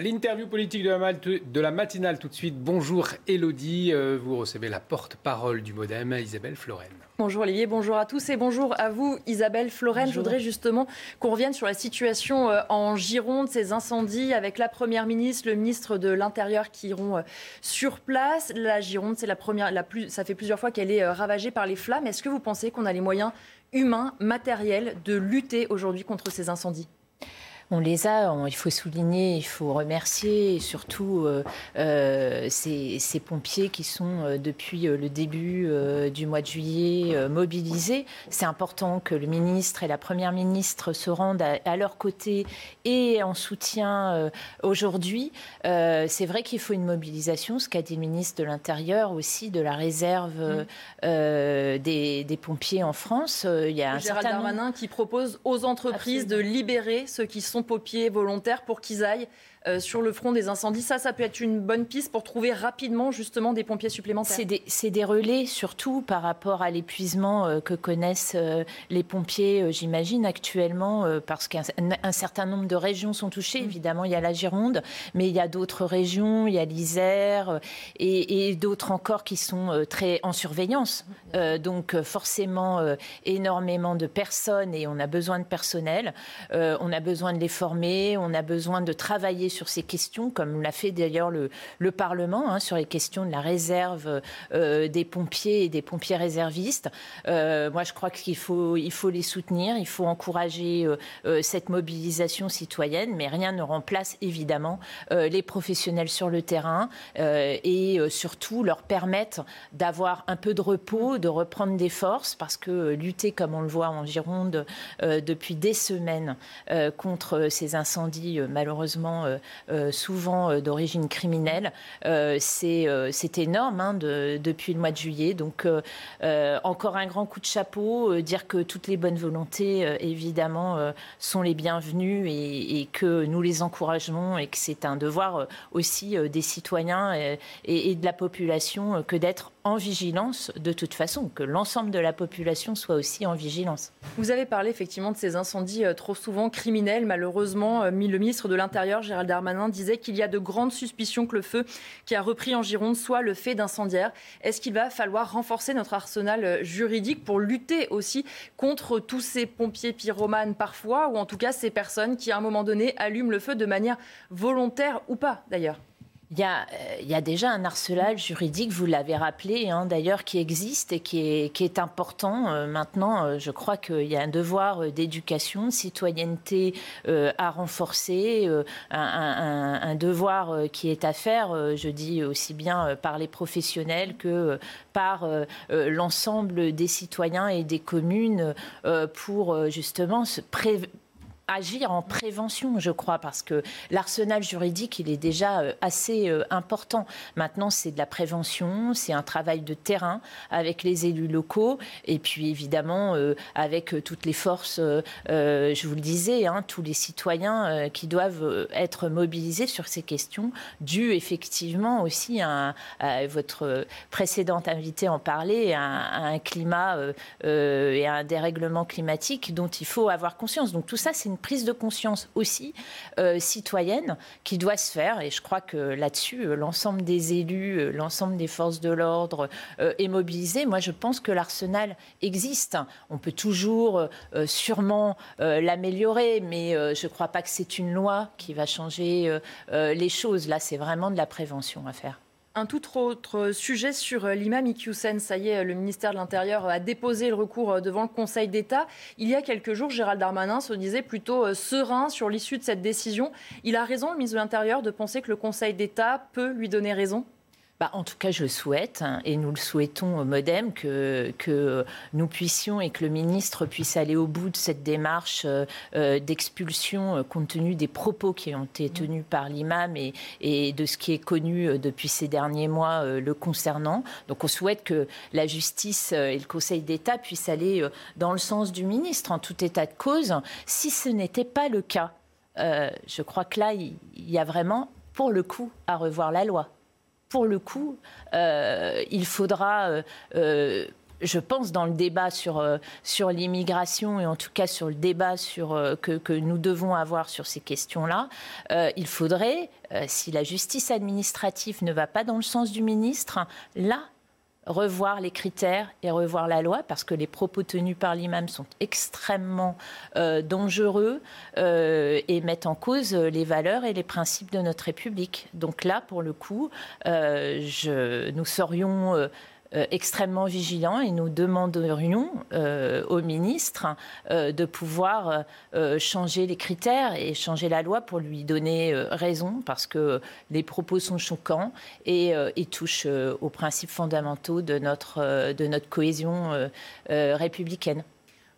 L'interview politique de la, mal- de la matinale tout de suite. Bonjour Elodie, Euh, vous recevez la porte-parole du Modem, Isabelle Floren. Bonjour Olivier, bonjour à tous et bonjour à vous Isabelle Florenne. Je voudrais justement qu'on revienne sur la situation euh, en Gironde, ces incendies avec la Première ministre, le ministre de l'Intérieur qui iront euh, sur place. La Gironde, c'est la première, la plus, ça fait plusieurs fois qu'elle est ravagée par les flammes. Est-ce que vous pensez qu'on a les moyens humains, matériels de lutter aujourd'hui contre ces incendies? On les a, on- il faut souligner, il faut remercier et surtout euh, euh, ces, ces pompiers qui sont euh, depuis le début du mois de juillet mobilisés. C'est important que le ministre et la première ministre se rendent à, à leur côté et en soutien aujourd'hui. C'est vrai qu'il faut une mobilisation, ce qu'a dit le ministre de l'Intérieur aussi, de la réserve euh, des, des pompiers en France. Il y a un Gérald certain nombre- Darmanin qui propose aux entreprises de libérer ceux qui sont pompiers volontaires pour qu'ils aillent euh, sur le front des incendies. Ça, ça peut être une bonne piste pour trouver rapidement justement des pompiers supplémentaires. C'est des, relais, surtout par rapport à l'épuisement euh, que connaissent euh, les pompiers, j'imagine, actuellement, parce qu'un un certain nombre de régions sont touchées. Évidemment, il y a la Gironde, mais il y a d'autres régions, il y a l'Isère et, et d'autres encore qui sont très en surveillance. Euh, donc, forcément, énormément de personnes et on a besoin de personnel. On a besoin de les former, on a besoin de travailler sur ces questions, comme l'a fait d'ailleurs le, le Parlement, hein, sur les questions de la réserve euh, des pompiers et des pompiers réservistes. Euh, moi, je crois qu'il faut, les soutenir, il faut encourager euh, cette mobilisation citoyenne, mais rien ne remplace évidemment les professionnels sur le terrain et surtout leur permettre d'avoir un peu de repos, de reprendre des forces, parce que lutter, comme on le voit en Gironde depuis des semaines, contre ces incendies malheureusement souvent euh, d'origine criminelle, euh, c'est euh, énorme hein, de- depuis le mois de juillet. Donc euh, euh, encore un grand coup de chapeau, euh, dire que toutes les bonnes volontés, euh, évidemment, euh, sont les bienvenues et, que nous les encourageons et que c'est un devoir euh, aussi euh, des citoyens euh, et, et de la population euh, que d'être en vigilance de toute façon, que l'ensemble de la population soit aussi en vigilance. Vous avez parlé effectivement de ces incendies euh, trop souvent criminels. Malheureusement, euh, le ministre de l'Intérieur, Gérald Darmanin, disait qu'il y a de grandes suspicions que le feu qui a repris en Gironde soit le fait d'incendiaires. Est-ce qu'il va falloir renforcer notre arsenal euh, juridique pour lutter aussi contre tous ces pompiers pyromanes parfois, ou en tout cas ces personnes qui à un moment donné allument le feu de manière volontaire ou pas d'ailleurs? Il y, a, euh, il y a déjà un arsenal juridique, vous l'avez rappelé, hein, d'ailleurs, qui existe et qui est, important. Euh, maintenant, euh, je crois qu'il y a un devoir d'éducation, de citoyenneté à renforcer, un, un- devoir qui est à faire, je dis aussi bien par les professionnels que par l'ensemble des citoyens et des communes pour justement se pré- agir en prévention, je crois, parce que l'arsenal juridique, il est déjà euh, assez euh, important. Maintenant, c'est de la prévention, c'est un travail de terrain avec les élus locaux et puis évidemment euh, avec toutes les forces, je vous le disais, hein, tous les citoyens qui doivent être mobilisés sur ces questions, dû effectivement aussi à, votre précédente invitée en parlait, à, un- à un climat et à un dérèglement climatique dont il faut avoir conscience. Donc tout ça, c'est une prise de conscience aussi euh, citoyenne qui doit se faire. Et je crois que là-dessus, euh, l'ensemble des élus, euh, l'ensemble des forces de l'ordre est mobilisé. Moi, je pense que l'arsenal existe. On peut toujours sûrement l'améliorer, mais je ne crois pas que c'est une loi qui va changer les choses. Là, c'est vraiment de la prévention à faire. Un tout autre sujet sur euh, l'imam Iqiyoussen. Ça y est, le ministère de l'Intérieur a déposé le recours euh, devant le Conseil d'État. Il y a quelques jours, Gérald Darmanin se disait plutôt euh, serein sur l'issue de cette décision. Il a raison, le ministre de l'Intérieur, de penser que le Conseil d'État peut lui donner raison? Bah, En tout cas, je souhaite, hein, et nous le souhaitons au Modem, que, nous puissions et que le ministre puisse aller au bout de cette démarche euh, euh, d'expulsion euh, compte tenu des propos qui ont été tenus par l'imam et, de ce qui est connu depuis ces derniers mois le concernant. Donc on souhaite que la justice et le Conseil d'État puissent aller dans le sens du ministre en tout état de cause. Si ce n'était pas le cas, je crois que là, il y a vraiment, pour le coup, à revoir la loi pour le coup, euh, il faudra, euh, euh, je pense, dans le débat sur, l'immigration et en tout cas sur le débat sur, que, que nous devons avoir sur ces questions-là, il faudrait, si la justice administrative ne va pas dans le sens du ministre, là, revoir les critères et revoir la loi parce que les propos tenus par l'imam sont extrêmement euh, dangereux euh, et mettent en cause les valeurs et les principes de notre République. Donc là, pour le coup, euh, nous serions euh, extrêmement vigilants et nous demanderions euh, au ministre euh, de pouvoir changer les critères et changer la loi pour lui donner raison parce que les propos sont choquants et, et touchent aux principes fondamentaux de notre, de notre cohésion républicaine.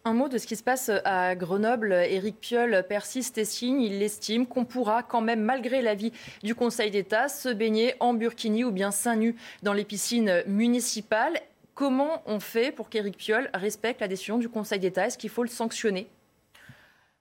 Un mot de ce qui se passe à Grenoble. Éric Piolle persiste et signe. Il estime qu'on pourra quand même, malgré l'avis du Conseil d'État, se baigner en burkini ou bien seins nus dans les piscines municipales. Comment on fait pour qu'Éric Piolle respecte la décision du Conseil d'État? Est-ce qu'il faut le sanctionner?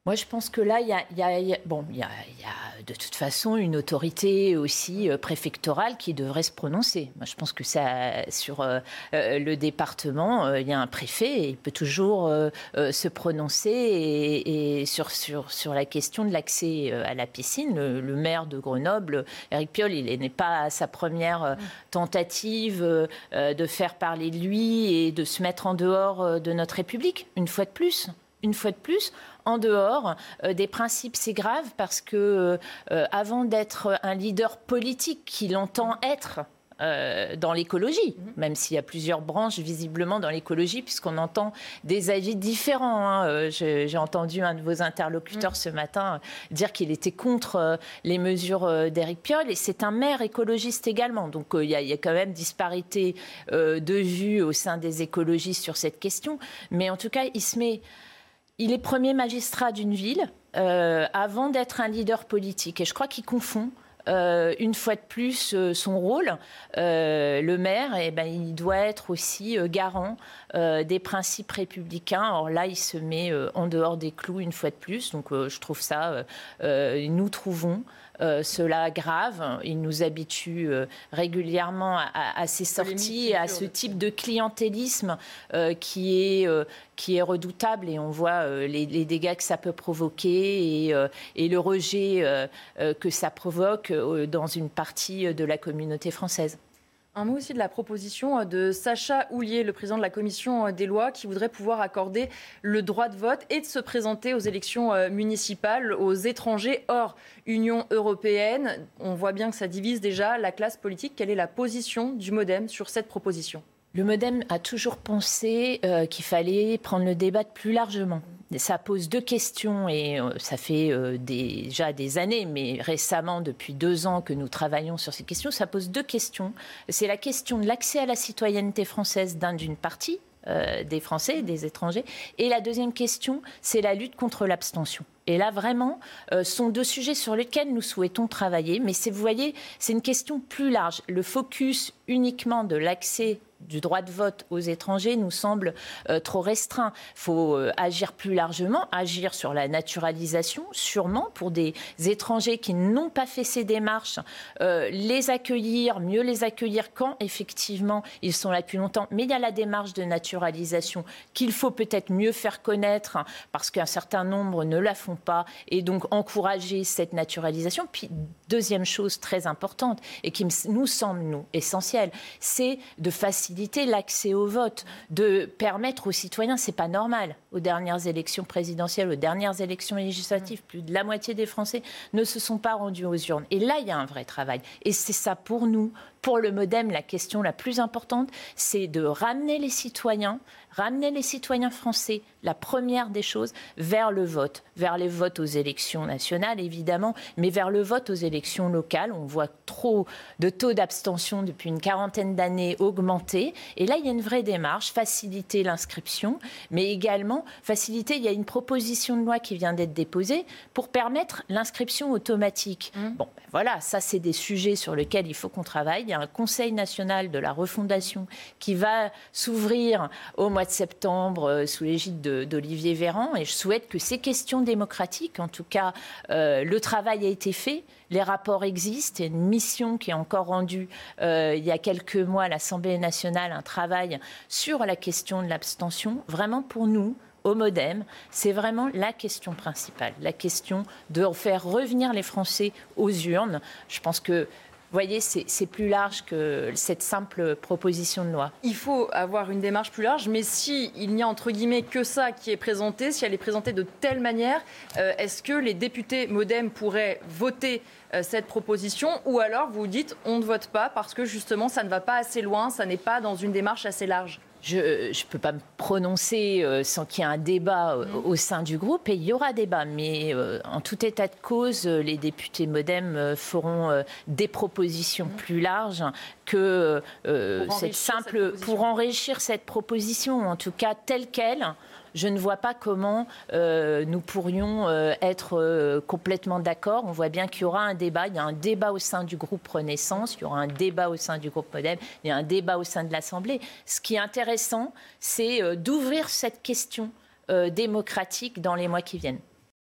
Moi, je pense que là, il y a, bon, a, de toute façon une autorité aussi euh, préfectorale qui devrait se prononcer. Moi, je pense que ça, sur euh, euh, le département, il y a un préfet et il peut toujours se prononcer et, sur, sur, sur la question de l'accès à la piscine. Le, maire de Grenoble, Eric Piolle, il n'est pas à sa première tentative de faire parler de lui et de se mettre en dehors de notre République, une fois de plus une fois de plus, en dehors euh, des principes. C'est grave parce que euh, euh, avant d'être un leader politique qu'il entend être, dans l'écologie, mhm. même s'il y a plusieurs branches visiblement dans l'écologie, puisqu'on entend des avis différents. Hein. J'ai entendu un de vos interlocuteurs mhm. ce matin dire qu'il était contre les mesures d'Éric Piolle, et c'est un maire écologiste également. Donc il y, y, a quand même disparité de vues au sein des écologistes sur cette question. Mais en tout cas, il se met il est premier magistrat d'une ville euh, avant d'être un leader politique. Et je crois qu'il confond euh, une fois de plus euh, son rôle. le maire, eh ben, il doit être aussi garant des principes républicains. Or là, il se met en dehors des clous une fois de plus. Donc je trouve ça, nous trouvons cela grave. Il nous habitue euh, régulièrement à, ces sorties et à ce type de clientélisme euh, qui, est, qui est redoutable et on voit les, dégâts que ça peut provoquer et, et le rejet que ça provoque dans une partie de la communauté française. Un mot aussi de la proposition euh, de Sacha Houlier, le président de la commission euh, des lois, qui voudrait pouvoir accorder le droit de vote et de se présenter aux élections euh, municipales aux étrangers hors Union européenne. On voit bien que ça divise déjà la classe politique. Quelle est la position du Modem sur cette proposition? Le Modem a toujours pensé qu'il fallait prendre le débat plus largement ça pose deux questions et euh, ça fait euh, déjà des années, mais récemment, depuis deux ans que nous travaillons sur ces questions, ça pose deux questions. C'est la question de l'accès à la citoyenneté française d'une partie euh, des Français, des étrangers, et la deuxième question, c'est la lutte contre l'abstention. Et là, vraiment, ce sont deux sujets sur lesquels nous souhaitons travailler. Mais vous voyez, c'est une question plus large. Le focus uniquement de l'accès du droit de vote aux étrangers nous semble euh, trop restreint. Il faut euh, agir plus largement, agir sur la naturalisation, sûrement pour des étrangers qui n'ont pas fait ces démarches, euh, les accueillir, mieux les accueillir quand effectivement ils sont là depuis longtemps. Mais il y a la démarche de naturalisation qu'il faut peut-être mieux faire connaître hein, parce qu'un certain nombre ne la font pas et donc encourager cette naturalisation. Puis deuxième chose très importante et qui nous semble nous essentielle, c'est de faciliter l'accès au vote, de permettre aux citoyens, c'est pas normal. Aux dernières élections présidentielles, aux dernières élections législatives, plus de la moitié des Français ne se sont pas rendus aux urnes. Et là, il y a un vrai travail. Et c'est ça pour nous pour le Modem, la question la plus importante, c'est de ramener les citoyens ramener les citoyens français, la première des choses, vers le vote, vers les votes aux élections nationales évidemment, mais vers le vote aux élections locales. On voit trop de taux d'abstention depuis une quarantaine d'années augmenter. Et là, il y a une vraie démarche, faciliter l'inscription, mais également faciliter, il y a une proposition de loi qui vient d'être déposée pour permettre l'inscription automatique. Mmh. Bon, ben voilà, ça c'est des sujets sur lesquels il faut qu'on travaille. Y a un Conseil national de la refondation qui va s'ouvrir au mois de septembre euh, sous l'égide d'Olivier Véran. Et je souhaite que ces questions démocratiques, en tout cas, euh, le travail a été fait. Les rapports existent. Il y a une mission qui est encore rendue euh, il y a quelques mois à l'Assemblée nationale, un travail sur la question de l'abstention. Vraiment pour nous, au modem, c'est vraiment la question principale, la question de faire revenir les Français aux urnes. Je pense que voyez, c'est plus large que cette simple proposition de loi. Il faut avoir une démarche plus large, mais si il n'y a entre guillemets que ça qui est présenté, si elle est présentée de telle manière, euh, est-ce que les députés MoDem pourraient voter euh, cette proposition ou alors vous dites on ne vote pas parce que justement ça ne va pas assez loin, ça n'est pas dans une démarche assez large? Je ne peux pas me prononcer euh, sans qu'il y ait un débat euh, mm. au sein du groupe, et il y aura débat. Mais euh, en tout état de cause, les députés modem feront des propositions mm. plus larges que cette simple... pour enrichir cette proposition, en tout cas telle qu'elle je ne vois pas comment euh, nous pourrions euh, être euh, complètement d'accord. On voit bien qu'il y aura un débat. Il y a un débat au sein du groupe Renaissance, il y aura un débat au sein du groupe Modem, il y a un débat au sein de l'Assemblée. Ce qui est intéressant, c'est d'ouvrir cette question démocratique dans les mois qui viennent.